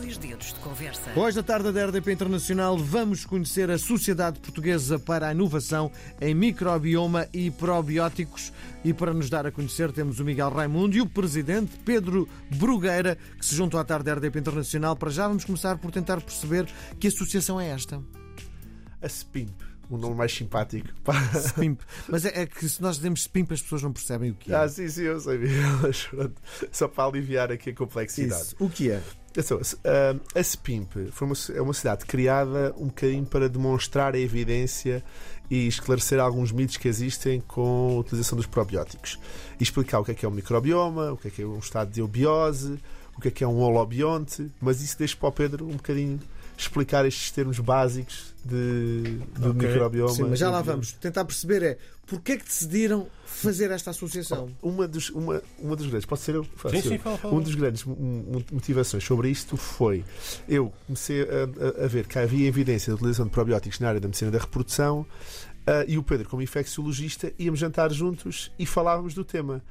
Dois dedos de conversa. Hoje, da tarde da RDP Internacional, vamos conhecer a Sociedade Portuguesa para a Inovação em Microbioma e Probióticos. E para nos dar a conhecer, temos o Miguel Raimundo e o Presidente Pedro Brugueira, que se juntam à tarde da RDP Internacional. Para já, vamos começar por tentar perceber que associação é esta. A SPIMP, um nome mais simpático. SPIMP. Mas é, é que se nós dizemos SPIMP, as pessoas não percebem o que é. Ah, sim, sim, eu sei, mas pronto. Só para aliviar aqui a complexidade. Isso. O que é? Atenção, a- a SPIMP é uma cidade criada um bocadinho para demonstrar a evidência e esclarecer alguns mitos que existem com a utilização dos probióticos. E explicar o que é que é um microbioma, o que é que é um estado de eubiose, o que é que é um holobionte, mas isso deixa para o Pedro um bocadinho explicar estes termos básicos de, do Ok. microbioma. Sim, mas já lá vamos. Tentar perceber é porquê é que decidiram fazer esta associação? Uma dos, uma, uma dos grandes, pode ser eu? Sim, sim, fala, fala. Um dos grandes mo- mo- motivações sobre isto foi eu comecei a, a- a ver que havia evidência da utilização de probióticos na área da medicina da reprodução ah, e o Pedro, como infecciologista, íamos jantar juntos e falávamos do tema.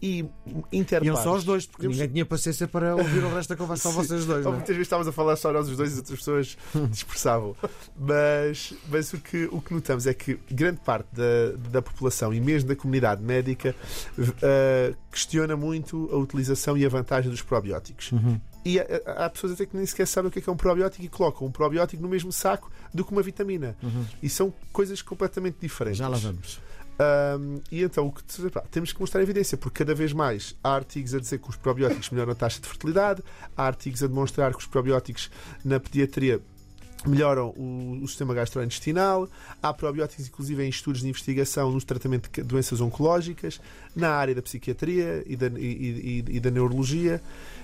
E interpares. Iam só os dois, porque ninguém tinha paciência para ouvir o resto da conversa, só vocês dois. Não é? muitas vezes estávamos a falar só nós os dois e as outras pessoas dispersavam. Mas, mas o, que, o que notamos é que grande parte da, da população e mesmo da comunidade médica eh, questiona muito a utilização e a vantagem dos probióticos. Uhum. E há, pessoas até que nem sequer sabem o que é, que é um probiótico e colocam um probiótico no mesmo saco do que uma vitamina. E são coisas completamente diferentes. Uhum. Já lá vamos. Um, e então o que pá, temos que mostrar evidência, porque cada vez mais há artigos a dizer que os probióticos melhoram a taxa de fertilidade, há artigos a demonstrar que os probióticos na pediatria melhoram o, o sistema gastrointestinal, há probióticos inclusive em estudos de investigação no tratamento de doenças oncológicas, na área da psiquiatria e da, e- e- e da neurologia.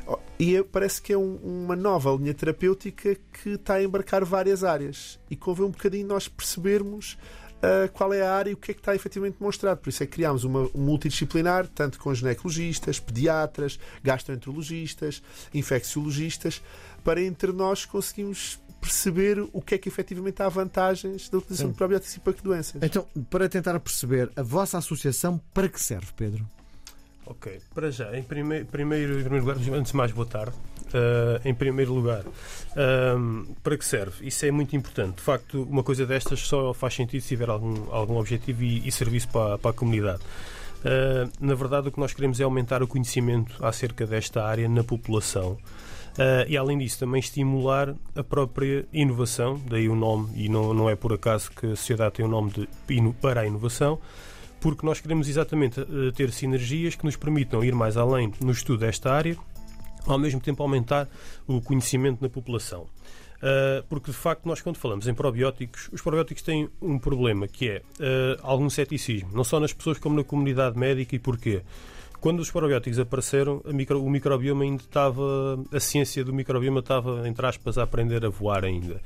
Oh, E é- parece que é um- uma nova linha terapêutica que está a embarcar várias áreas e convém um bocadinho nós percebermos uh, qual é a área e o que é que está efetivamente demonstrado. Por isso é que criámos uma um multidisciplinar, tanto com ginecologistas, pediatras, gastroenterologistas, infecciologistas, para entre nós conseguirmos perceber o que é que efetivamente há vantagens da utilização Sim. de probióticos e para que doenças. Então, para tentar perceber, a vossa associação para que serve, Pedro? Ok, para já, em primeiro, primeiro, lugar, antes de mais, boa tarde. Ah, em primeiro lugar, ahm, para que serve? Isso é muito importante. De facto, uma coisa destas só faz sentido se tiver algum, algum objetivo e, e serviço para, para a comunidade. Ah, na verdade, o que nós queremos é aumentar o conhecimento acerca desta área na população. Ah, e além disso, também estimular a própria inovação, daí o nome, e não, não é por acaso que a sociedade tem o nome de para a inovação, porque nós queremos exatamente eh, ter sinergias que nos permitam ir mais além no estudo desta área, ao mesmo tempo aumentar o conhecimento na população. Uh, porque de facto nós quando falamos em probióticos, os probióticos têm um problema que é uh, algum ceticismo, não só nas pessoas como na comunidade médica e porquê? Quando os probióticos apareceram, micro- o microbioma ainda estava, a ciência do microbioma estava, entre aspas, a aprender a voar ainda.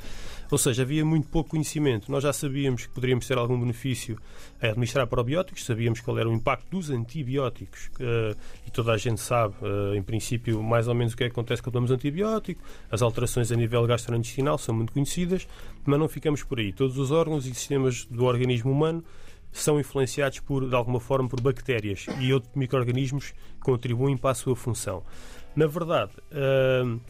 Ou seja, havia muito pouco conhecimento. Nós já sabíamos que poderíamos ter algum benefício a administrar probióticos, sabíamos qual era o impacto dos antibióticos eh, e toda a gente sabe, eh, em princípio, mais ou menos o que é que acontece quando tomamos antibiótico. As alterações a nível gastrointestinal são muito conhecidas, mas não ficamos por aí. Todos os órgãos e sistemas do organismo humano são influenciados por, de alguma forma por bactérias e outros micro-organismos contribuem para a sua função. Na verdade, hum,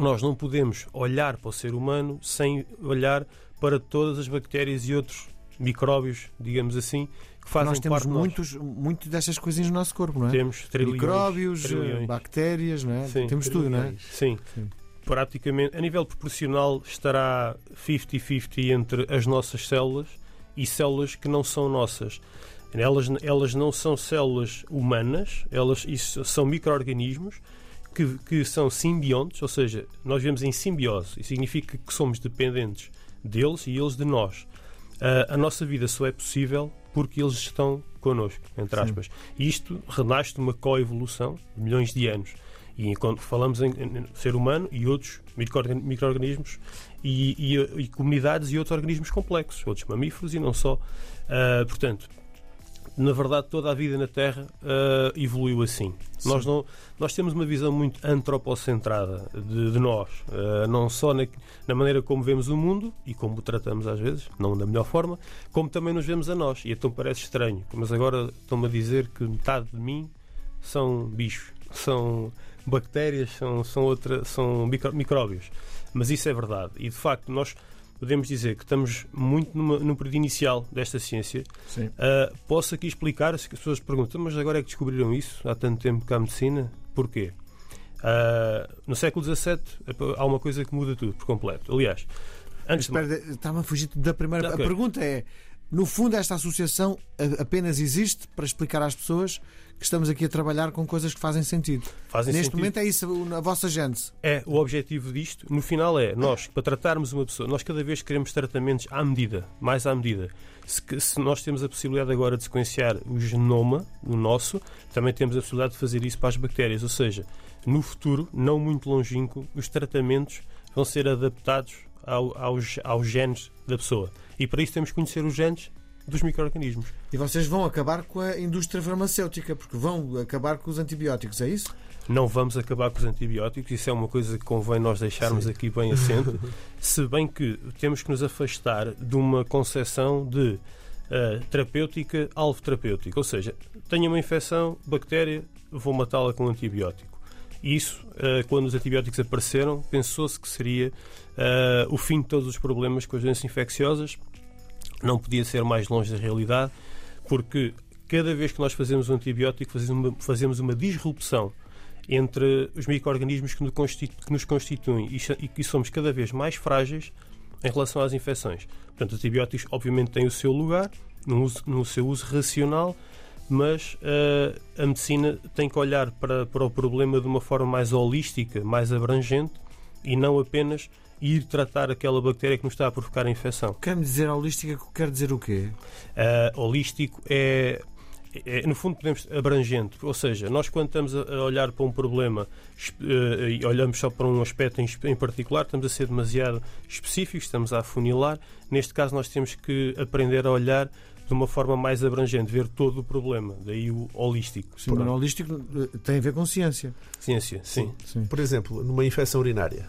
nós não podemos olhar para o ser humano sem olhar para todas as bactérias e outros micróbios, digamos assim, que fazem nós temos parte de nós. muitos, muito destas coisinhas no nosso corpo, não é? Temos trilhões, Micróbios, trilhões. bactérias, não é? Sim. temos tudo, não é? Sim. Sim. Praticamente, a nível proporcional, estará 50-50 entre as nossas células e células que não são nossas. Elas, elas não são células humanas, elas isso são micro-organismos que, que são simbiontes, ou seja, nós vivemos em simbiose. Isso significa que somos dependentes deles e eles de nós. Ah, a nossa vida só é possível porque eles estão connosco, entre Sim. aspas. E isto renasce de uma coevolução de milhões de anos. E quando falamos em, em ser humano e outros micro- micro-organismos e, e- e comunidades e outros organismos complexos, outros mamíferos e não só. Ah, portanto, na verdade, toda a vida na Terra ah, evoluiu assim. Nós, não, nós temos uma visão muito antropocentrada de, de nós, ah, não só na, na maneira como vemos o mundo e como o tratamos às vezes, não da melhor forma, como também nos vemos a nós. E então parece estranho, mas agora estão-me a dizer que metade de mim são bichos, são bactérias, são, são, outra, são micro, micróbios. Mas isso é verdade. E de facto, nós podemos dizer que estamos muito numa, num período inicial desta ciência. Uh, posso aqui explicar, se as pessoas perguntam, mas agora é que descobriram isso, há tanto tempo que há medicina, porquê? Uh, no século XVII há uma coisa que muda tudo por completo. Aliás, antes espera, de... estava a fugir da primeira. Okay. A pergunta é: no fundo, esta associação apenas existe para explicar às pessoas que estamos aqui a trabalhar com coisas que fazem sentido. Fazem Neste sentido. momento é isso a vossa gente. É, o objetivo disto, no final é, nós, para tratarmos uma pessoa, nós cada vez queremos tratamentos à medida, mais à medida. Se, se nós temos a possibilidade agora de sequenciar o genoma, o nosso, também temos a possibilidade de fazer isso para as bactérias. Ou seja, no futuro, não muito longínquo, os tratamentos vão ser adaptados ao, aos, aos genes da pessoa. E para isso temos que conhecer os genes dos micro-organismos. E vocês vão acabar com a indústria farmacêutica, porque vão acabar com os antibióticos, é isso? Não vamos acabar com os antibióticos, isso é uma coisa que convém nós deixarmos Sim. aqui bem assento. se bem que temos que nos afastar de uma concepção de uh, terapêutica, alvo terapêutico. Ou seja, tenho uma infecção, bactéria, vou matá-la com um antibiótico. Isso, uh, quando os antibióticos apareceram, pensou-se que seria uh, o fim de todos os problemas com as doenças infecciosas não podia ser mais longe da realidade, porque cada vez que nós fazemos um antibiótico, fazemos uma, fazemos uma disrupção entre os micro-organismos que, que, nos constituem e que somos cada vez mais frágeis em relação às infecções. Portanto, os antibióticos, obviamente, têm o seu lugar no, uso, no seu uso racional, mas uh, a medicina tem que olhar para, para o problema de uma forma mais holística, mais abrangente e não apenas ir tratar aquela bactéria que nos está a provocar a infecção. Quer-me dizer holística, quer dizer o quê? Uh, holístico é, é, no fundo, podemos abrangente. Ou seja, nós quando estamos a olhar para um problema uh, e olhamos só para um aspecto em, em, particular, estamos a ser demasiado específicos, estamos a afunilar. Neste caso, nós temos que aprender a olhar de uma forma mais abrangente, ver todo o problema. Daí o holístico. Sim, o holístico eh, tem a ver com ciência. Ciência, sim. sim. Por exemplo, numa infecção urinária,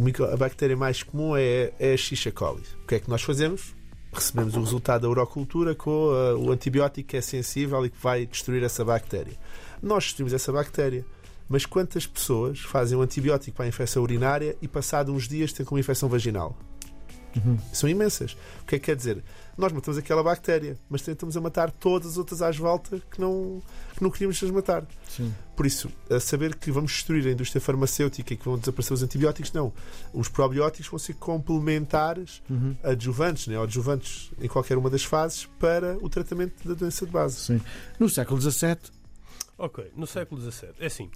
micro, a bactéria mais comum é, é a Xixa coli. O que é que nós fazemos? Recebemos o resultado da urocultura com uh, o antibiótico que é sensível e que vai destruir essa bactéria. Nós destruímos essa bactéria. Mas quantas pessoas fazem um antibiótico para a infecção urinária e, passado uns dias, têm com uma infecção vaginal? Uhum. São imensas. O que é que quer dizer? Nós matamos aquela bactéria, mas tentamos a matar todas as outras às voltas que não, que não queríamos as matar. Sim. Por isso, a saber que vamos destruir a indústria farmacêutica e que vão desaparecer os antibióticos, não. Os probióticos vão ser complementares, uhum. adjuvantes, né, adjuvantes em qualquer uma das fases para o tratamento da doença de base. Sim. No século XVII. Ok, no século XVII. É assim.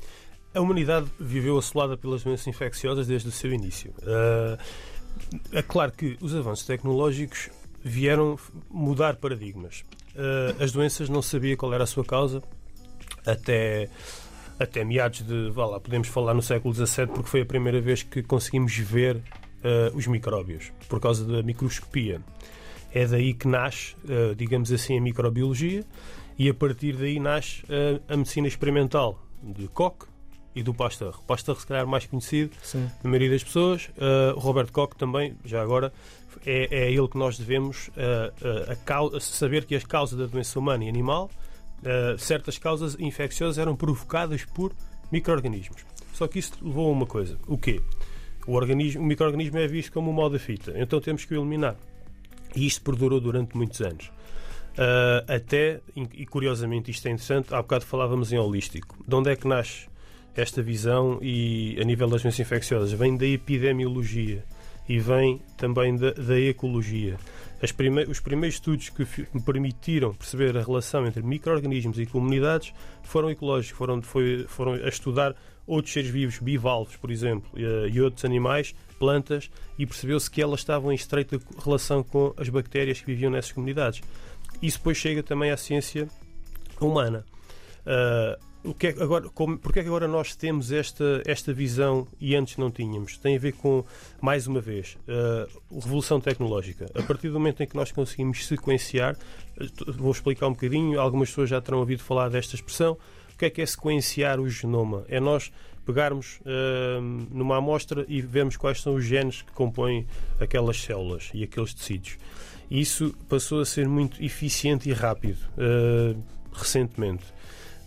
A humanidade viveu assolada pelas doenças infecciosas desde o seu início. Uh, é claro que os avanços tecnológicos vieram mudar paradigmas. Uh, as doenças não sabia qual era a sua causa até até meados de, vá lá, podemos falar no século XVII, porque foi a primeira vez que conseguimos ver uh, os micróbios, por causa da microscopia. É daí que nasce, uh, digamos assim, a microbiologia, e a partir daí nasce a medicina experimental de Koch e do Pasteur. Pasteur, se calhar, mais conhecido Sim. da maioria das pessoas. Uh, Robert Koch também, já agora, é, é a ele que nós devemos uh, a causa, saber que as causas da doença humana e animal, uh, certas causas infecciosas eram provocadas por micro-organismos. Só que isso levou a uma coisa. O quê? O, organismo, o microorganismo é visto como o mal da fita. Então temos que o eliminar. E isto perdurou durante muitos anos. Uh, até, e curiosamente isto é interessante, há bocado falávamos em holístico. De onde é que nasce esta visão e a nível das doenças infecciosas? Vem da epidemiologia e vem também da, da ecologia. Prime os primeiros estudos que me permitiram perceber a relação entre micro-organismos e comunidades foram ecológicos, foram, foi, foram a estudar outros seres vivos, bivalves, por exemplo, e, e outros animais, plantas, e percebeu-se que elas estavam em estreita relação com as bactérias que viviam nessas comunidades. Isso depois chega também à ciência humana. Uh, o que é, agora, como, porque é que agora nós temos esta, esta visão e antes não tínhamos? Tem a ver com, mais uma vez, a uh, revolução tecnológica. A partir do momento em que nós conseguimos sequenciar, vou explicar um bocadinho, algumas pessoas já terão ouvido falar desta expressão. O que é que é sequenciar o genoma? É nós pegarmos uh, numa amostra e vermos quais são os genes que compõem aquelas células e aqueles tecidos. Isso passou a ser muito eficiente e rápido uh, recentemente.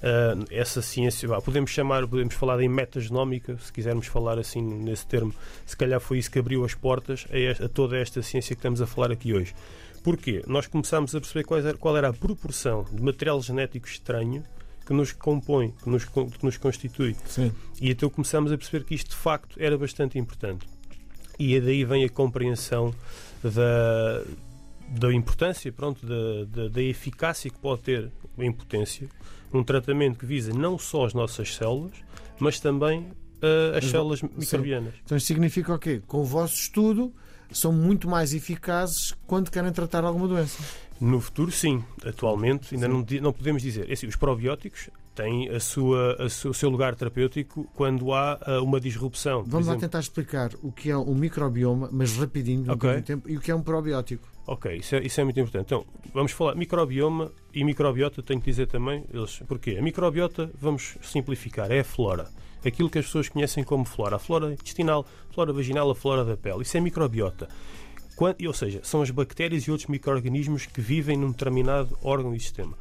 Uh, essa ciência, bah, podemos chamar, podemos falar em metagenómica, se quisermos falar assim nesse termo, se calhar foi isso que abriu as portas a, esta, a toda esta ciência que estamos a falar aqui hoje. Porquê? Nós começámos a perceber qual era, qual era a proporção de material genético estranho que nos compõe, que nos, que nos constitui. Sim. E então começámos a perceber que isto de facto era bastante importante. E daí vem a compreensão da, da importância, pronto, da, da, da eficácia que pode ter a impotência, um tratamento que visa não só as nossas células, mas também uh, as mas, células microbianas. Então isto significa o quê? Com o vosso estudo são muito mais eficazes quando querem tratar alguma doença. No futuro, sim. Atualmente, ainda não, não podemos dizer. É assim, os probióticos têm a sua, a o seu lugar terapêutico quando há uh, uma disrupção. Vamos lá tentar explicar o que é um microbioma, mas rapidinho, okay. tempo, e o que é um probiótico. Ok, isso é, isso é muito importante. Então, vamos falar microbioma e microbiota, tenho que dizer também, eles, porquê? A microbiota, vamos simplificar, é a flora. Aquilo que as pessoas conhecem como flora. A flora intestinal, a flora vaginal, a flora da pele. Isso é microbiota. Quando, ou seja, são as bactérias e outros micro-organismos que vivem num determinado órgão e sistema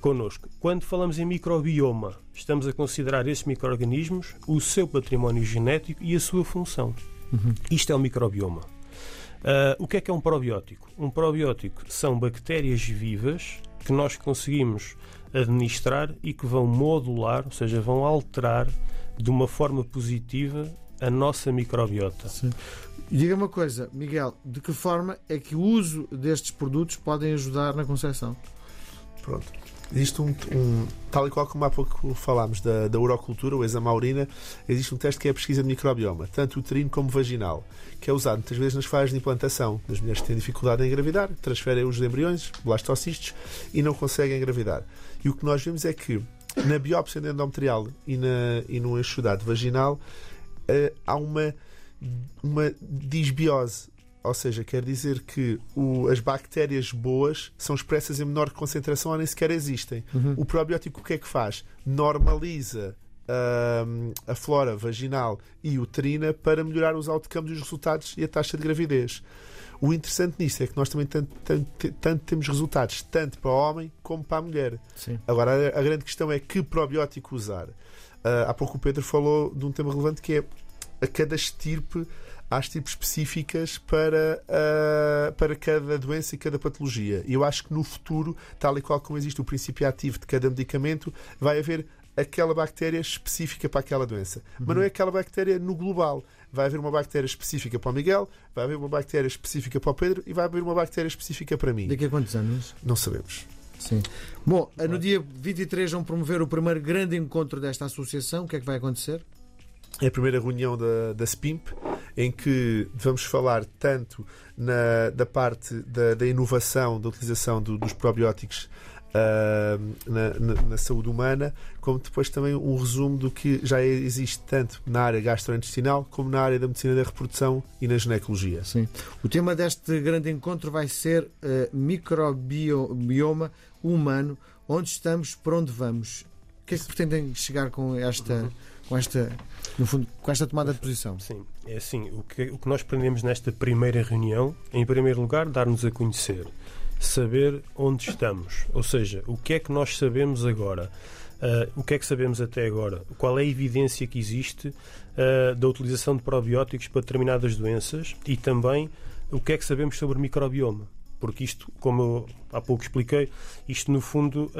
connosco. Quando falamos em microbioma, estamos a considerar esses micro-organismos, o seu património genético e a sua função. Uhum. Isto é o microbioma. Uh, o que é que é um probiótico? Um probiótico são bactérias vivas que nós conseguimos administrar e que vão modular, ou seja, vão alterar de uma forma positiva a nossa microbiota. Sim. Diga uma coisa, Miguel, de que forma é que o uso destes produtos podem ajudar na concepção? Pronto. Existe um, um, tal e qual como há pouco falámos da, da urocultura, o exame urina, existe um teste que é a pesquisa de microbioma, tanto uterino como vaginal, que é usado muitas vezes nas fases de implantação das mulheres que têm dificuldade em engravidar, transferem os embriões, blastocistos, e não conseguem engravidar. E o que nós vemos é que na biópsia endometrial e, na, e no enxudado vaginal uh, há uma, uma disbiose ou seja, quer dizer que o, as bactérias boas são expressas em menor concentração ou nem sequer existem. Uhum. O probiótico o que é que faz? Normaliza uh, a flora vaginal e uterina para melhorar os outcomes, os resultados e a taxa de gravidez. O interessante nisso é que nós também tanto, tanto, tanto temos resultados tanto para o homem como para a mulher. Sim. Agora, a, a, grande questão é que probiótico usar. Uh, há pouco o Pedro falou de um tema relevante que é a cada estirpe há tipos específicas para, uh, para cada doença e cada patologia. E eu acho que no futuro, tal e qual como existe o princípio ativo de cada medicamento, vai haver aquela bactéria específica para aquela doença. Uhum. Mas não é aquela bactéria no global. Vai haver uma bactéria específica para o Miguel, vai haver uma bactéria específica para o Pedro e vai haver uma bactéria específica para mim. Daqui a quantos anos? Não sabemos. Sim. Bom, no dia 23 vão promover o primeiro grande encontro desta associação. O que é que vai acontecer? É a primeira reunião da, da SPIMP em que vamos falar tanto na, da parte da, da inovação, da utilização do, dos probióticos Uh, na, na, na, saúde humana, como depois também um resumo do que já existe tanto na área gastrointestinal como na área da medicina da reprodução e na ginecologia. Sim. O tema deste grande encontro vai ser uh, microbioma humano, onde estamos, para onde vamos. O que é que pretendem chegar com esta. Com esta, no fundo, com esta tomada de posição? Sim, é assim, o que, o que nós aprendemos nesta primeira reunião, em primeiro lugar, dar-nos a conhecer, saber onde estamos, ou seja, o que é que nós sabemos agora. Uh, o que é que sabemos até agora? Qual é a evidência que existe uh, da utilização de probióticos para determinadas doenças e também o que é que sabemos sobre o microbioma? Porque isto, como eu há pouco expliquei, isto no fundo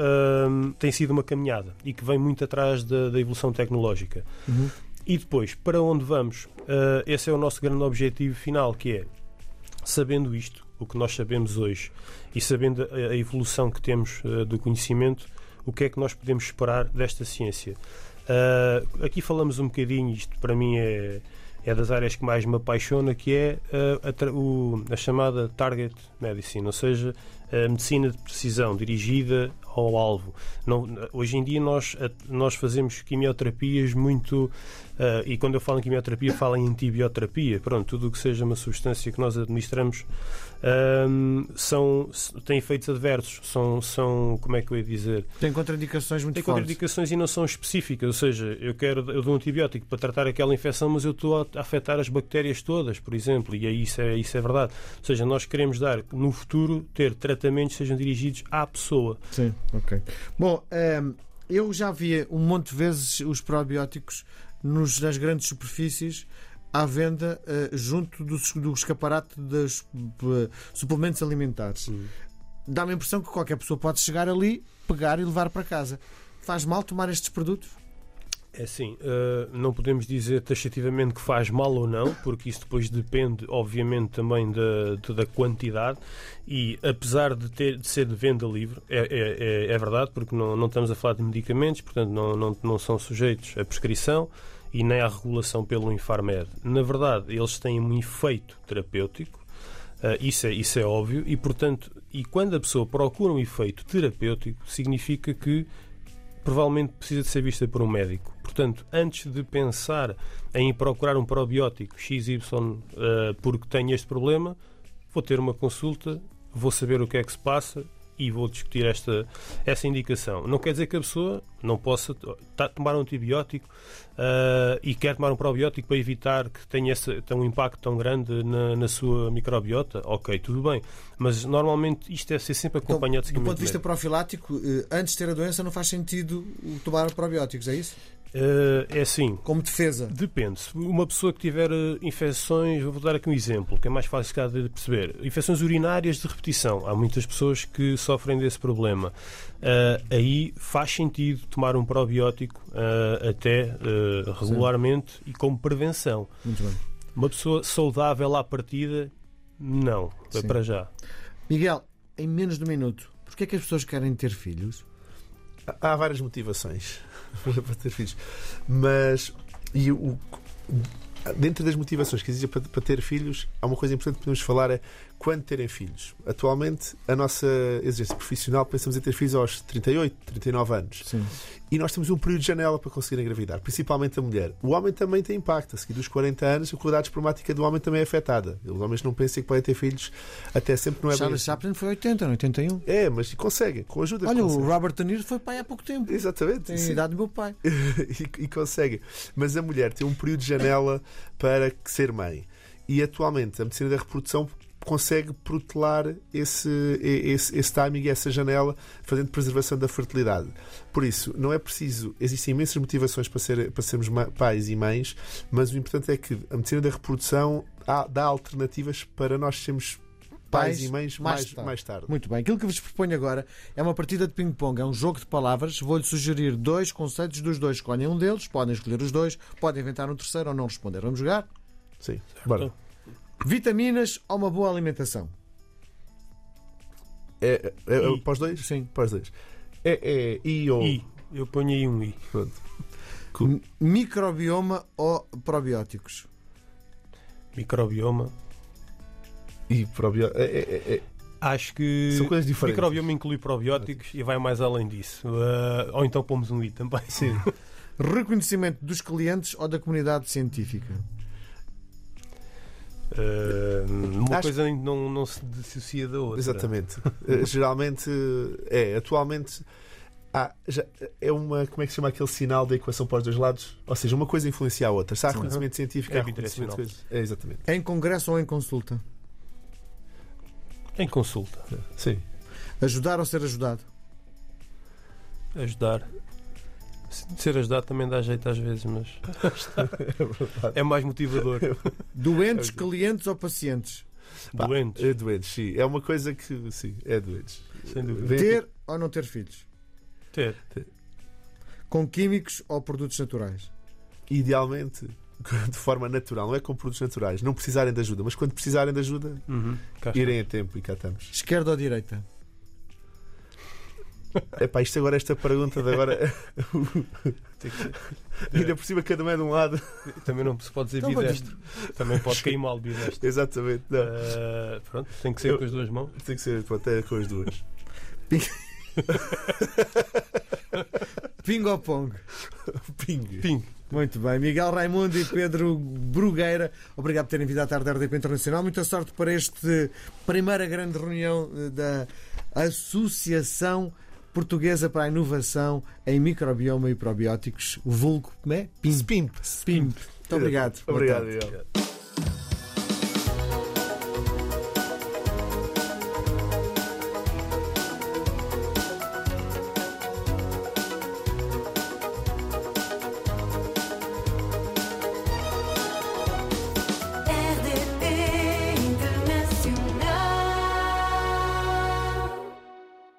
hum, tem sido uma caminhada e que vem muito atrás da, da evolução tecnológica. Uhum. E depois, para onde vamos? Uh, esse é o nosso grande objetivo final, que é, sabendo isto, o que nós sabemos hoje, e sabendo a, a evolução que temos uh, do conhecimento, o que é que nós podemos esperar desta ciência? Uh, aqui falamos um bocadinho, isto para mim é é das áreas que mais me apaixona, que é a, a, o, a chamada Target Medicine, ou seja, a medicina de precisão dirigida ao alvo. Não, hoje em dia nós, nós fazemos quimioterapias muito. Uh, e quando eu falo em quimioterapia, falo em antibioterapia. Pronto, tudo o que seja uma substância que nós administramos um, são, têm efeitos adversos, são, são, como é que eu ia dizer? Tem contraindicações muito Tem contraindicações e não são específicas, ou seja, eu quero, eu dou um antibiótico para tratar aquela infecção, mas eu estou a afetar as bactérias todas, por exemplo, e aí isso é, isso é verdade. Ou seja, nós queremos dar, no futuro, ter tratamentos sejam dirigidos à pessoa. Sim, ok. Bom, um Eu já vi um monte de vezes os probióticos nos, nas grandes superfícies à venda uh, junto do, do escaparate dos uh, suplementos alimentares. Hum. Dá-me a impressão que qualquer pessoa pode chegar ali, pegar e levar para casa. Faz mal tomar estes produtos? É assim, uh, não podemos dizer taxativamente que faz mal ou não, porque isso depois depende, obviamente, também da, da quantidade. E apesar de, ter, de ser de venda livre, é, é, é, é verdade, porque não, não estamos a falar de medicamentos, portanto, não, não, não são sujeitos à prescrição e nem à regulação pelo Infarmed. Na verdade, eles têm um efeito terapêutico, uh, isso, é, isso é óbvio, e portanto, e quando a pessoa procura um efeito terapêutico, significa que provavelmente precisa de ser vista por um médico. Portanto, antes de pensar em procurar um probiótico XY uh, porque tenho este problema, vou ter uma consulta, vou saber o que é que se passa e vou discutir esta, essa indicação. Não quer dizer que a pessoa não possa tomar um antibiótico uh, e quer tomar um probiótico para evitar que tenha, esse, tenha um impacto tão grande na, na, sua microbiota. Ok, tudo bem. Mas normalmente isto deve ser sempre então, acompanhado então, de Do ponto de vista profilático, eh, antes de ter a doença não faz sentido tomar probióticos, é isso? Uh, é assim. Como defesa? Depende. Se uma pessoa que tiver uh, infecções, vou dar aqui um exemplo, que é mais fácil de perceber. Infecções urinárias de repetição. Há muitas pessoas que sofrem desse problema. Uh, aí faz sentido tomar um probiótico até regularmente Sim. e como prevenção. Muito bem. Uma pessoa saudável à partida, não. É para já. Miguel, em menos de um minuto, porquê é que as pessoas querem ter filhos? Há várias motivações. para ter filhos. Mas e o, dentro das motivações que existem para, para, ter filhos, há uma coisa importante que podemos falar é quando terem filhos. Atualmente, a nossa exigência profissional, pensamos em ter filhos aos 38, 39 anos. Sim. E nós temos um período de janela para conseguir engravidar, principalmente a mulher. O homem também tem impacto. A seguir dos 40 anos, a qualidade espermática do homem também é afetada. Os homens não pensam que podem ter filhos até sempre, não é Charles bem. Assim. Chaplin foi 80, não 81. É, mas conseguem, com ajuda. Olha, conseguem. o Robert De Niro foi pai há pouco tempo. Exatamente. Tem a idade do meu pai. e, e conseguem. Mas a mulher tem um período de janela para ser mãe. E atualmente a medicina da reprodução consegue protelar esse, esse, esse timing, essa janela, fazendo preservação da fertilidade. Por isso, não é preciso, existem imensas motivações para, ser, para sermos pais e mães, mas o importante é que a medicina da reprodução há, dá alternativas para nós sermos pais, pais e mães mais, mais, tarde. mais tarde. Muito bem. Aquilo que vos proponho agora é uma partida de ping-pong, é um jogo de palavras. Vou-lhe sugerir dois conceitos dos dois. Escolhem um deles, podem escolher os dois, podem inventar um terceiro ou não responder. Vamos jogar? Sim. Bora. Vitaminas ou uma boa alimentação? É, é, é para os dois? Sim. Para os dois. É, é I ou. I. Eu ponho aí um I. Pronto. Cool. Microbioma ou probióticos? Microbioma. E probióticos. É, é, é, Acho que São coisas diferentes. microbioma inclui probióticos e vai mais além disso. Uh, ou então pomos um I também. Sim. Reconhecimento dos clientes ou da comunidade científica? Uh, uma Acho... coisa não, não se dissocia da outra. Exatamente. uh, geralmente, é, atualmente. Há, já, é uma, como é que se chama aquele sinal da equação para os dois lados? Ou seja, uma coisa influencia a outra. Se há reconhecimento científico, é há reconhecimento de É, exatamente. Em congresso ou em consulta? Em consulta. Sim. Ajudar ou ser ajudado? Ajudar. Ser ajudado também dá jeito às vezes, mas é, é mais motivador. Doentes, clientes ou pacientes? Doentes. É doentes, sim. É uma coisa que, sim, é doentes. Sem dúvida. Ter ou não ter filhos? Ter. ter. Com químicos ou produtos naturais? Idealmente, de forma natural, não é com produtos naturais. Não precisarem de ajuda, mas quando precisarem de ajuda, uhum. irem a tempo e cá estamos. Esquerda ou direita? Epá, isto agora, esta pergunta de agora. Ainda por cima, cada um é de um lado. Também não se pode dizer então, bidestro. Também pode cair mal bidestro. Exatamente. Uh, pronto, tem que ser Eu, com as duas mãos. Tem que ser pronto, é com as duas. Ping ou pong? Ping. Ping. Muito bem. Miguel Raimundo e Pedro Brugueira, obrigado por terem vindo à tarde da RDP Internacional. Muita sorte para esta primeira grande reunião eh, da Associação Portuguesa para a Inovação em Microbioma e Probióticos, o vulgo, como é? PIMP. PIMP. Muito obrigado. Obrigado.